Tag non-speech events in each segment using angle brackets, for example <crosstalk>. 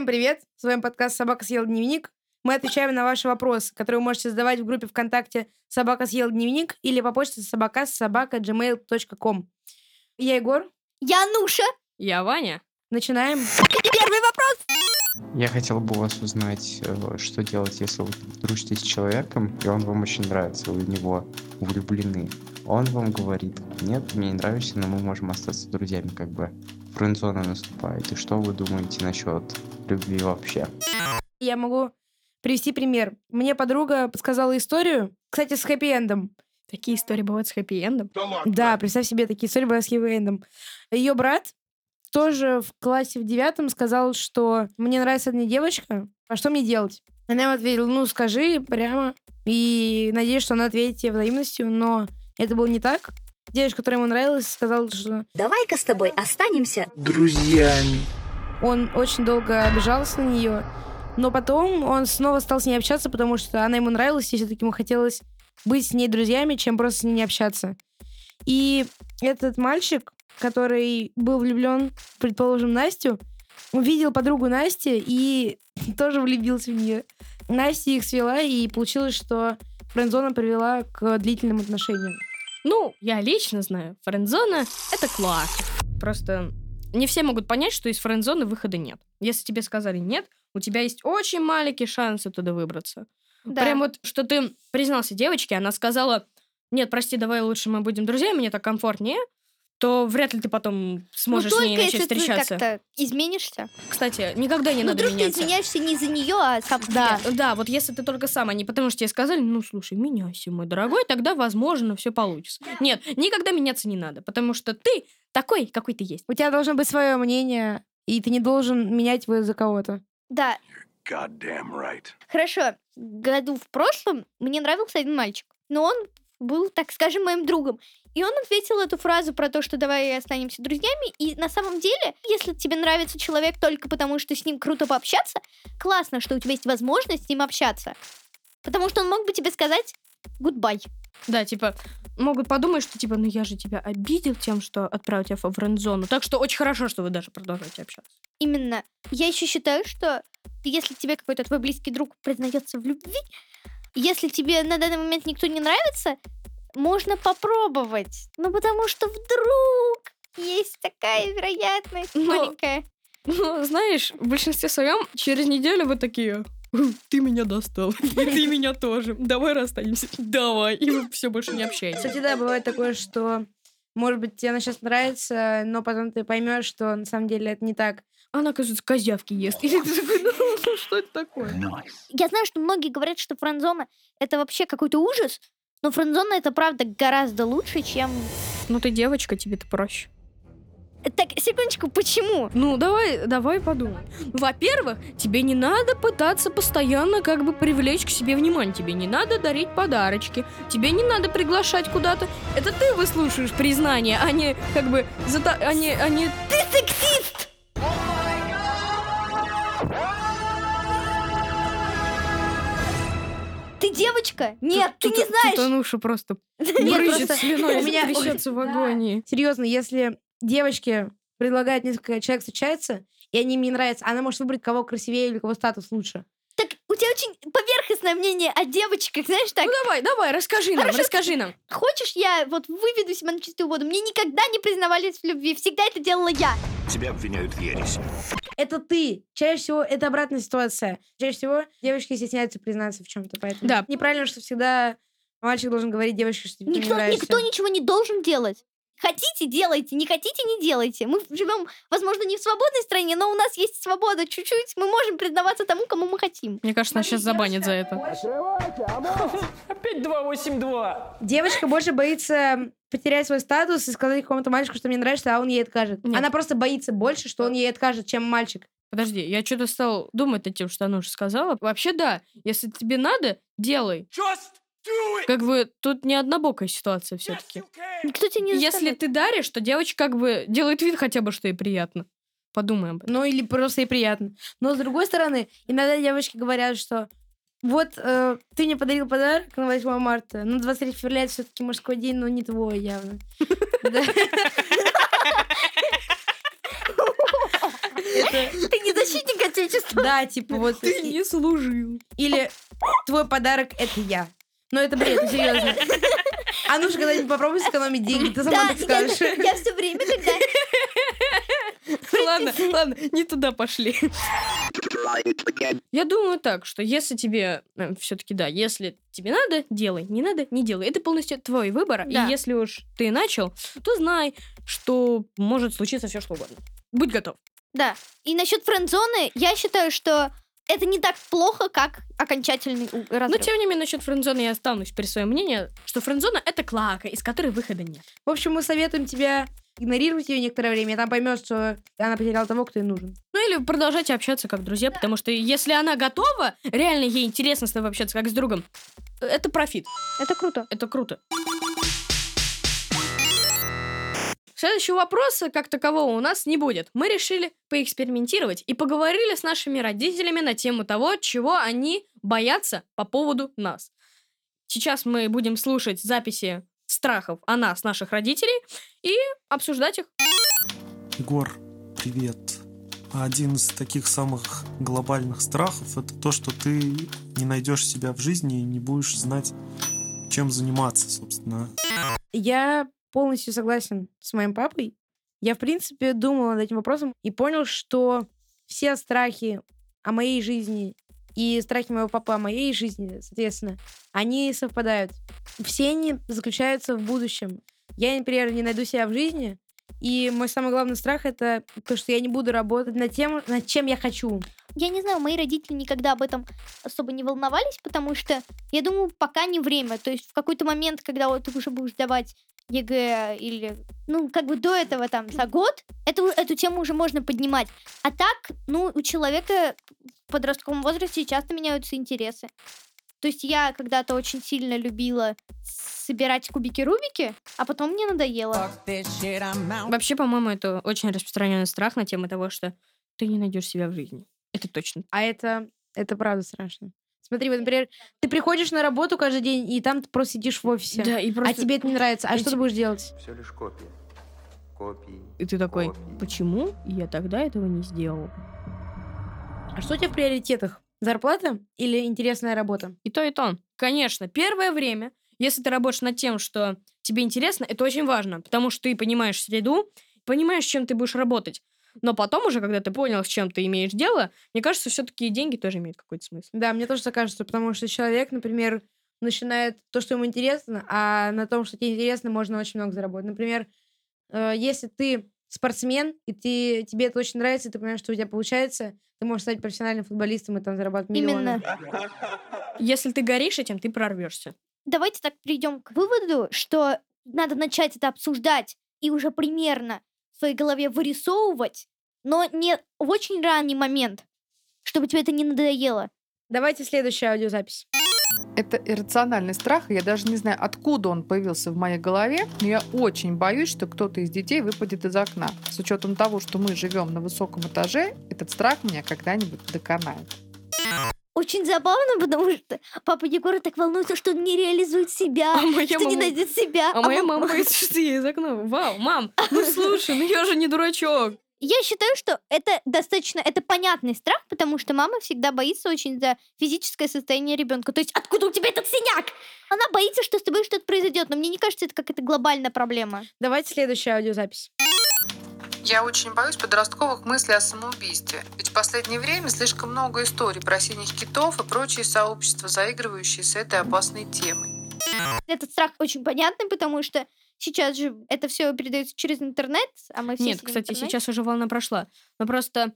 Всем привет! С вами подкаст «Собака съела дневник». Мы отвечаем на ваши вопросы, которые вы можете задавать в группе ВКонтакте «Собака съела дневник» или по почте собака собака gmail.com. Я Егор. Я Нуша. Я Ваня. Начинаем. Первый вопрос. Я хотел бы у вас узнать, э, что делать, если вы дружите с человеком, и он вам очень нравится, вы в него влюблены. Он вам говорит, нет, мне не нравишься, но мы можем остаться друзьями, как бы френдзона наступает. И что вы думаете насчет любви вообще? Я могу привести пример. Мне подруга подсказала историю, кстати, с хэппи-эндом. Такие истории бывают с хэппи-эндом? Да, представь себе, такие истории бывают с хэппи-эндом. Ее брат тоже в классе в девятом сказал, что мне нравится одна девочка, а что мне делать? Она ему ответила, ну, скажи прямо. И надеюсь, что она ответит тебе взаимностью, но это было не так. Девочка, которая ему нравилась, сказала, что Давай-ка с тобой останемся. друзьями. Он очень долго обижался на нее. Но потом он снова стал с ней общаться, потому что она ему нравилась, и все-таки ему хотелось быть с ней друзьями, чем просто с ней не общаться. И этот мальчик, который был влюблен, предположим, Настю, увидел подругу Насти и <laughs> тоже влюбился в нее. Настя их свела, и получилось, что френдзона привела к длительным отношениям. Ну, я лично знаю, френдзона — это класс. Просто не все могут понять, что из френдзоны выхода нет. Если тебе сказали нет, у тебя есть очень маленький шанс оттуда выбраться. Да. Прям вот, что ты признался девочке, она сказала, нет, прости, давай лучше мы будем друзьями, мне так комфортнее, то вряд ли ты потом сможешь ну, с ней начать если ты встречаться. как-то изменишься. Кстати, никогда не ну, надо вдруг меняться. ты извиняешься не за нее, а сам за Да, себя. да, вот если ты только сам, а не потому что тебе сказали, ну, слушай, меняйся, мой дорогой, тогда, возможно, все получится. Нет, никогда меняться не надо, потому что ты такой, какой ты есть. У тебя должно быть свое мнение, и ты не должен менять его за кого-то. Да. Right. Хорошо. Году в прошлом мне нравился один мальчик. Но он был, так скажем, моим другом. И он ответил эту фразу про то, что давай останемся друзьями. И на самом деле, если тебе нравится человек только потому, что с ним круто пообщаться, классно, что у тебя есть возможность с ним общаться. Потому что он мог бы тебе сказать гудбай. Да, типа, могут подумать, что, типа, ну, я же тебя обидел тем, что отправил тебя в френд-зону. Так что очень хорошо, что вы даже продолжаете общаться. Именно. Я еще считаю, что если тебе какой-то твой близкий друг признается в любви, если тебе на данный момент никто не нравится, можно попробовать. Ну, потому что вдруг есть такая вероятность Но- маленькая. Ну, знаешь, в большинстве своем через неделю вы такие, «Хм, ты меня достал, и ты меня тоже. Давай расстанемся. Давай. И вы все больше не общаетесь. Кстати, да, бывает такое, что, может быть, тебе она сейчас нравится, но потом ты поймешь, что на самом деле это не так. Она, оказывается, козявки ест. <laughs> И ты такой, ну, ну, что это такое? Я знаю, что многие говорят, что френдзона это вообще какой-то ужас, но френдзона это правда гораздо лучше, чем... Ну, ты девочка, тебе-то проще. Так, секундочку, почему? Ну, давай, давай подумаем. Во-первых, тебе не надо пытаться постоянно как бы привлечь к себе внимание. Тебе не надо дарить подарочки. Тебе не надо приглашать куда-то. Это ты выслушаешь признание, а не как бы... Зата... А не... А не... Ты сексист! Девочка? Нет, ты не знаешь. Тануша просто <laughs> брызжет слюной, <laughs> у меня- трясется <laughs> в агонии. Серьезно, если девочке предлагают несколько человек встречаться, и они им не нравятся, она может выбрать, кого красивее или кого статус лучше. Так у тебя очень поверхностное мнение о девочках, знаешь, так. Ну давай, давай, расскажи нам, Хорошо. расскажи нам. Хочешь, я вот выведу себя на чистую воду? Мне никогда не признавались в любви, всегда это делала я. Тебя обвиняют в ереси. Это ты. Чаще всего это обратная ситуация. Чаще всего девочки стесняются признаться в чем-то, поэтому Да. неправильно, что всегда мальчик должен говорить девочке, что тебе не Никто, нравишься. никто ничего не должен делать. Хотите, делайте, не хотите, не делайте. Мы живем, возможно, не в свободной стране, но у нас есть свобода чуть-чуть. Мы можем признаваться тому, кому мы хотим. Мне кажется, нас сейчас забанят за это. <laughs> Опять 282. Девочка больше боится потерять свой статус и сказать какому-то мальчику, что мне нравится, а он ей откажет. Нет. Она просто боится больше, что он ей откажет, чем мальчик. Подожди, я что-то стал думать над тем, что она уже сказала. Вообще, да, если тебе надо, делай. Just! Как бы тут не однобокая ситуация все-таки. Никто тебя не Если ты даришь, то девочка как бы делает вид хотя бы, что ей приятно. Подумаем. об этом. Ну, или просто ей приятно. Но, с другой стороны, иногда девочки говорят, что вот э, ты мне подарил подарок на 8 марта, но 23 февраля это все-таки мужской день, но не твой явно. Ты не защитник отечества. Да, типа вот. Ты не служил. Или твой подарок это я. Но это бред, серьезно. А ну же когда-нибудь попробуй сэкономить деньги, ты сама Да, так скажешь. я, я все время, когда... <laughs> Ладно, ладно, не туда пошли. Я думаю так, что если тебе все-таки да, если тебе надо, делай, не надо, не делай. Это полностью твой выбор. Да. И если уж ты начал, то знай, что может случиться все что угодно. Будь готов. Да. И насчет френдзоны, я считаю, что это не так плохо, как окончательный у- Но разрыв. тем не менее, насчет френдзоны я останусь при своем мнении, что френдзона это клака, из которой выхода нет. В общем, мы советуем тебя игнорировать ее некоторое время, и там поймешь, что она потеряла того, кто ей нужен. Ну или продолжайте общаться как друзья, потому что если она готова, реально ей интересно с тобой общаться как с другом, это профит. Это круто. Это круто. Следующего вопроса, как такового, у нас не будет. Мы решили поэкспериментировать и поговорили с нашими родителями на тему того, чего они боятся по поводу нас. Сейчас мы будем слушать записи страхов о нас, наших родителей, и обсуждать их. Егор, привет. Один из таких самых глобальных страхов это то, что ты не найдешь себя в жизни и не будешь знать, чем заниматься, собственно. Я полностью согласен с моим папой. Я, в принципе, думал над этим вопросом и понял, что все страхи о моей жизни и страхи моего папы о моей жизни, соответственно, они совпадают. Все они заключаются в будущем. Я, например, не найду себя в жизни, и мой самый главный страх это то, что я не буду работать над тем, над чем я хочу. Я не знаю, мои родители никогда об этом особо не волновались, потому что, я думаю, пока не время. То есть в какой-то момент, когда вот ты уже будешь давать ЕГЭ или, ну, как бы до этого там за год, эту, эту тему уже можно поднимать. А так, ну, у человека в подростковом возрасте часто меняются интересы. То есть я когда-то очень сильно любила собирать кубики-рубики, а потом мне надоело. Вообще, по-моему, это очень распространенный страх на тему того, что ты не найдешь себя в жизни. Это точно. А это, это правда страшно. Смотри, вот, например, ты приходишь на работу каждый день, и там ты просто сидишь в офисе. Да, и А просто... тебе это не нравится. А и что ты будешь делать? Все лишь копии. Копии. И ты такой, копии. почему я тогда этого не сделал? А что у тебя в приоритетах? Зарплата или интересная работа? И то, и то. Конечно, первое время, если ты работаешь над тем, что тебе интересно, это очень важно, потому что ты понимаешь среду, понимаешь, с чем ты будешь работать. Но потом уже, когда ты понял, с чем ты имеешь дело, мне кажется, все-таки и деньги тоже имеют какой-то смысл. Да, мне тоже так кажется, потому что человек, например, начинает то, что ему интересно, а на том, что тебе интересно, можно очень много заработать. Например, э, если ты спортсмен, и ты, тебе это очень нравится, и ты понимаешь, что у тебя получается, ты можешь стать профессиональным футболистом и там зарабатывать миллионы. Именно. Если ты горишь этим, ты прорвешься. давайте так придем к выводу, что надо начать это обсуждать и уже примерно своей голове вырисовывать, но не в очень ранний момент, чтобы тебе это не надоело. Давайте следующую аудиозапись. Это иррациональный страх, и я даже не знаю, откуда он появился в моей голове, но я очень боюсь, что кто-то из детей выпадет из окна. С учетом того, что мы живем на высоком этаже, этот страх меня когда-нибудь доконает. Очень забавно, потому что папа Егора так волнуется, что он не реализует себя, А моя что не мама- найдет себя. А моя мама <laughs> боится, что я из окна. Вау, мам, ну слушай, ну я же не дурачок. Я считаю, что это достаточно, это понятный страх, потому что мама всегда боится очень за физическое состояние ребенка. То есть откуда у тебя этот синяк? Она боится, что с тобой что-то произойдет, но мне не кажется, это какая-то глобальная проблема. Давайте следующую аудиозапись. Я очень боюсь подростковых мыслей о самоубийстве. Ведь в последнее время слишком много историй про синих китов и прочие сообщества, заигрывающие с этой опасной темой. Этот страх очень понятный, потому что сейчас же это все передается через интернет, а мы все Нет, кстати, сейчас уже волна прошла. Но просто,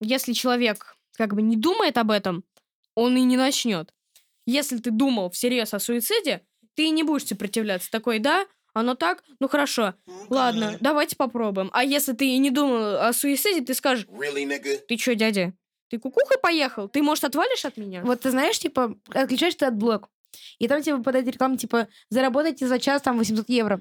если человек как бы не думает об этом, он и не начнет. Если ты думал всерьез о суициде, ты не будешь сопротивляться. Такой, да, оно так, ну хорошо, ладно, давайте попробуем. А если ты и не думал о суициде, ты скажешь, Really, ты чё, дядя, ты кукухой поехал? Ты, может, отвалишь от меня? Вот ты знаешь, типа, отключаешь ты от блок, и там тебе выпадает реклама, типа, заработайте за час там 800 евро.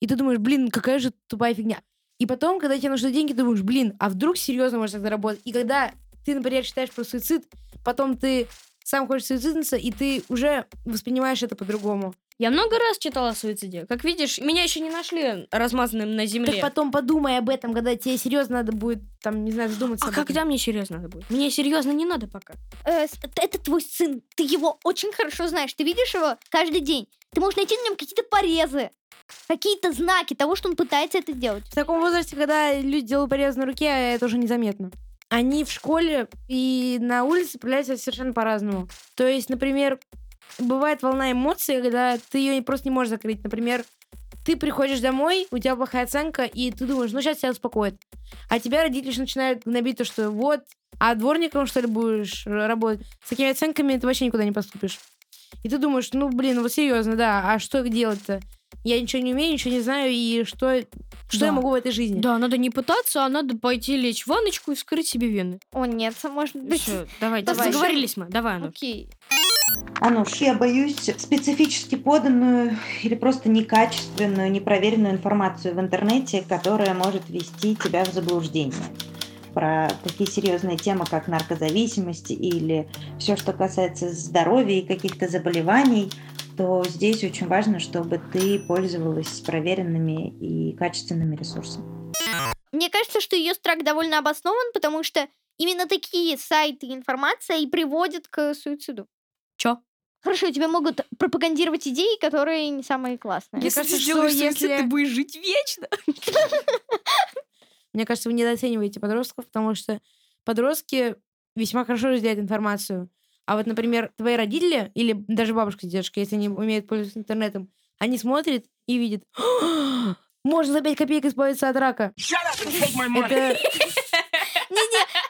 И ты думаешь, блин, какая же тупая фигня. И потом, когда тебе нужны деньги, ты думаешь, блин, а вдруг серьезно можно так заработать? И когда ты, например, читаешь про суицид, потом ты сам хочешь суициднуться, и ты уже воспринимаешь это по-другому. Я много раз читала о суициде. Как видишь, меня еще не нашли размазанным на земле. Так потом подумай об этом, когда тебе серьезно надо будет, там, не знаю, задуматься. А об этом. когда мне серьезно надо будет? Мне серьезно не надо пока. Э, это твой сын. Ты его очень хорошо знаешь. Ты видишь его каждый день. Ты можешь найти на нем какие-то порезы, какие-то знаки того, что он пытается это сделать. В таком возрасте, когда люди делают порез на руке, это уже незаметно. Они в школе и на улице проявляются совершенно по-разному. То есть, например, бывает волна эмоций, когда ты ее просто не можешь закрыть. Например, ты приходишь домой, у тебя плохая оценка, и ты думаешь, ну сейчас тебя успокоит. А тебя родители начинают гнобить то, что вот, а дворником, что ли, будешь работать? С такими оценками ты вообще никуда не поступишь. И ты думаешь, ну, блин, ну вот серьезно, да, а что делать-то? Я ничего не умею, ничего не знаю, и что, что Да. я могу в этой жизни? Да, надо не пытаться, а надо пойти лечь в ванночку и вскрыть себе вены. О, нет, может быть. Все, давай, Давай. договорились мы. Давай, Анна. Окей. Ануш, я боюсь специфически поданную или просто некачественную, непроверенную информацию в интернете, которая может ввести тебя в заблуждение. Про такие серьезные темы, как наркозависимость или все, что касается здоровья и каких-то заболеваний, то здесь очень важно, чтобы ты пользовалась проверенными и качественными ресурсами. Мне кажется, что ее страх довольно обоснован, потому что именно такие сайты и информация и приводят к суициду. Чё? Хорошо, тебя могут пропагандировать идеи, которые не самые классные. Мне кажется, что если... будешь жить вечно. <laughs> Мне кажется, вы недооцениваете подростков, потому что подростки весьма хорошо разделяют информацию. А вот, например, твои родители или даже бабушка с дедушкой, если они умеют пользоваться интернетом, они смотрят и видят, «А, <gasps> можно за 5 копеек избавиться от рака. Это <laughs>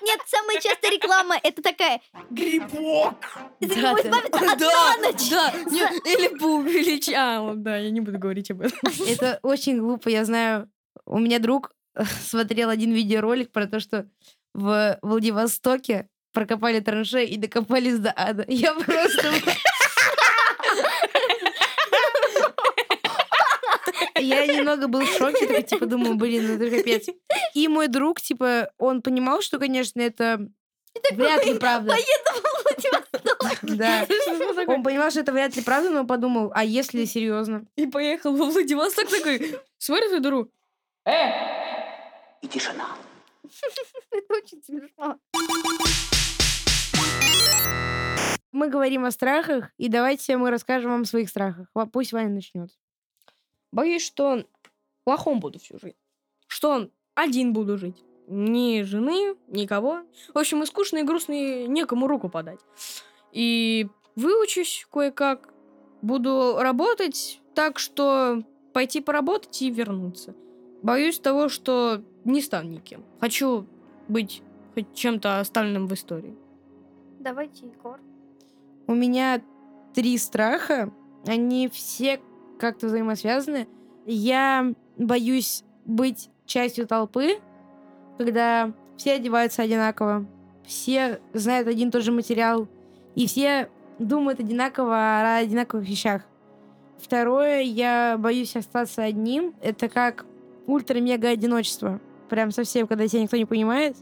нет, самая частая реклама это такая грибок. Из Да, него да. избавиться от Да, на ночь. да, не- или поувеличить. А, вот, да, я не буду говорить об этом. Это очень глупо, я знаю. У меня друг <laughs> смотрел один видеоролик про то, что в Владивостоке прокопали траншеи и докопались до ада. Я <laughs> просто... Я немного был в шоке, такой, типа, думаю, блин, ну это капец. И мой друг, типа, он понимал, что, конечно, это вряд ли правда. Да. <laughs> Он понимал, что это вряд ли правда, но подумал, а если серьезно? И поехал во Владивосток такой, смотри эту дыру. И тишина. <laughs> Это очень смешно. Мы говорим о страхах, и давайте мы расскажем вам о своих страхах. Пусть Ваня начнет. Боюсь, что плохом буду всю жизнь. Что один буду жить. Ни жены, никого. В общем, и скучно, и грустно, и некому руку подать. И выучусь кое-как. Буду работать так, что пойти поработать и вернуться. Боюсь того, что не стану никем. Хочу быть хоть чем-то оставленным в истории. Давайте, Егор. У меня три страха. Они все как-то взаимосвязаны. Я боюсь быть частью толпы, когда все одеваются одинаково, все знают один и тот же материал, и все думают одинаково о одинаковых вещах. Второе, я боюсь остаться одним. Это как ультра-мега одиночество. Прям совсем, когда тебя никто не понимает.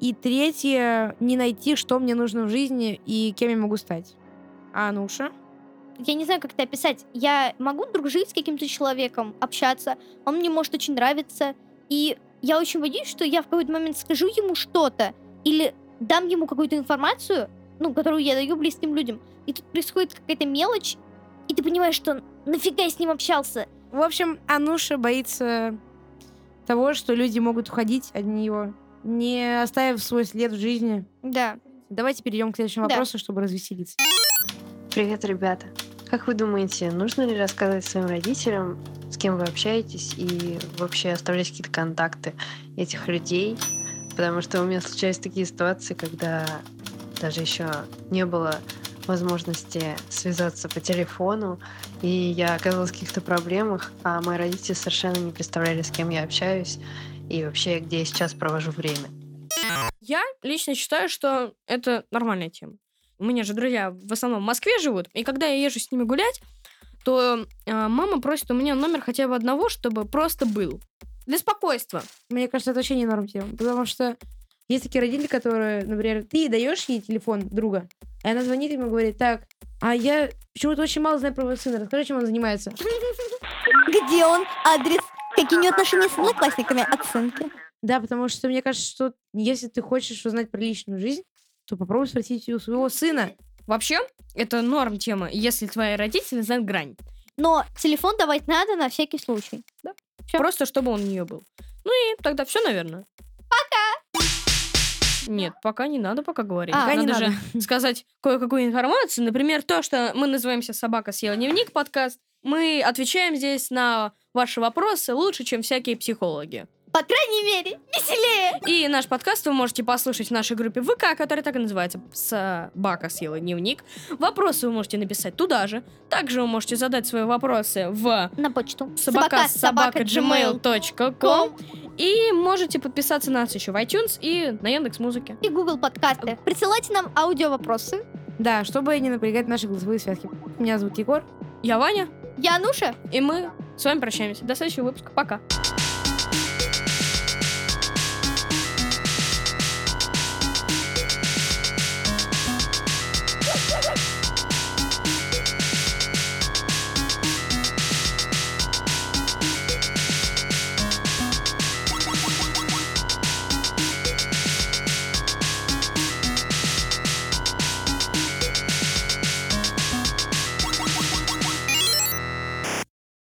И третье, не найти, что мне нужно в жизни и кем я могу стать. А Ануша? Я не знаю, как это описать. Я могу дружить с каким-то человеком, общаться. Он мне может очень нравиться. И я очень боюсь, что я в какой-то момент скажу ему что-то или дам ему какую-то информацию, ну, которую я даю близким людям. И тут происходит какая-то мелочь, и ты понимаешь, что нафига я с ним общался. В общем, Ануша боится того, что люди могут уходить от нее, не оставив свой след в жизни. Да. Давайте перейдем к следующему Да. вопросу, чтобы развеселиться. Привет, ребята. Как вы думаете, нужно ли рассказывать своим родителям, с кем вы общаетесь, и вообще оставлять какие-то контакты этих людей? Потому что у меня случались такие ситуации, когда даже еще не было возможности связаться по телефону, и я оказалась в каких-то проблемах, а мои родители совершенно не представляли, с кем я общаюсь, и вообще, где я сейчас провожу время. Я лично считаю, что это нормальная тема. У меня же друзья в основном в Москве живут, и когда я езжу с ними гулять, то э, мама просит у меня номер хотя бы одного, чтобы просто был. Для спокойствия. Мне кажется, это вообще не норм тема, потому что есть такие родители, которые, например, ты даешь ей телефон друга, и она звонит ему и говорит, так, А я почему-то очень мало знаю про его сына. Расскажи, чем он занимается. Где он? Адрес? Какие у него отношения с одноклассниками? Оценки? Да, потому что мне кажется, что если ты хочешь узнать про личную жизнь, то попробуй спросить у своего сына. Вообще, это норм тема, если твои родители знают грань. Но телефон давать надо на всякий случай. Просто чтобы он у нее был. Ну и тогда все, наверное. Пока! Нет, пока не надо пока говорить. А, Пока не надо же <laughs> сказать кое-какую информацию. Например, то, что мы называемся «Собака съела дневник» подкаст. Мы отвечаем здесь на ваши вопросы лучше, чем всякие психологи. По крайней мере, веселее. И наш подкаст вы можете послушать в нашей группе ВК, которая так и называется «Собака съела дневник». Вопросы вы можете написать туда же. Также вы можете задать свои вопросы в На почту. собака собака gmail.com и можете подписаться на нас еще в iTunes и на Яндекс Музыке. и Google подкасты. Присылайте нам аудио вопросы. Да, чтобы не напрягать наши голосовые связки. Меня зовут Егор. Я Ваня, Я Ануша. и мы с вами прощаемся. До следующего выпуска. Пока.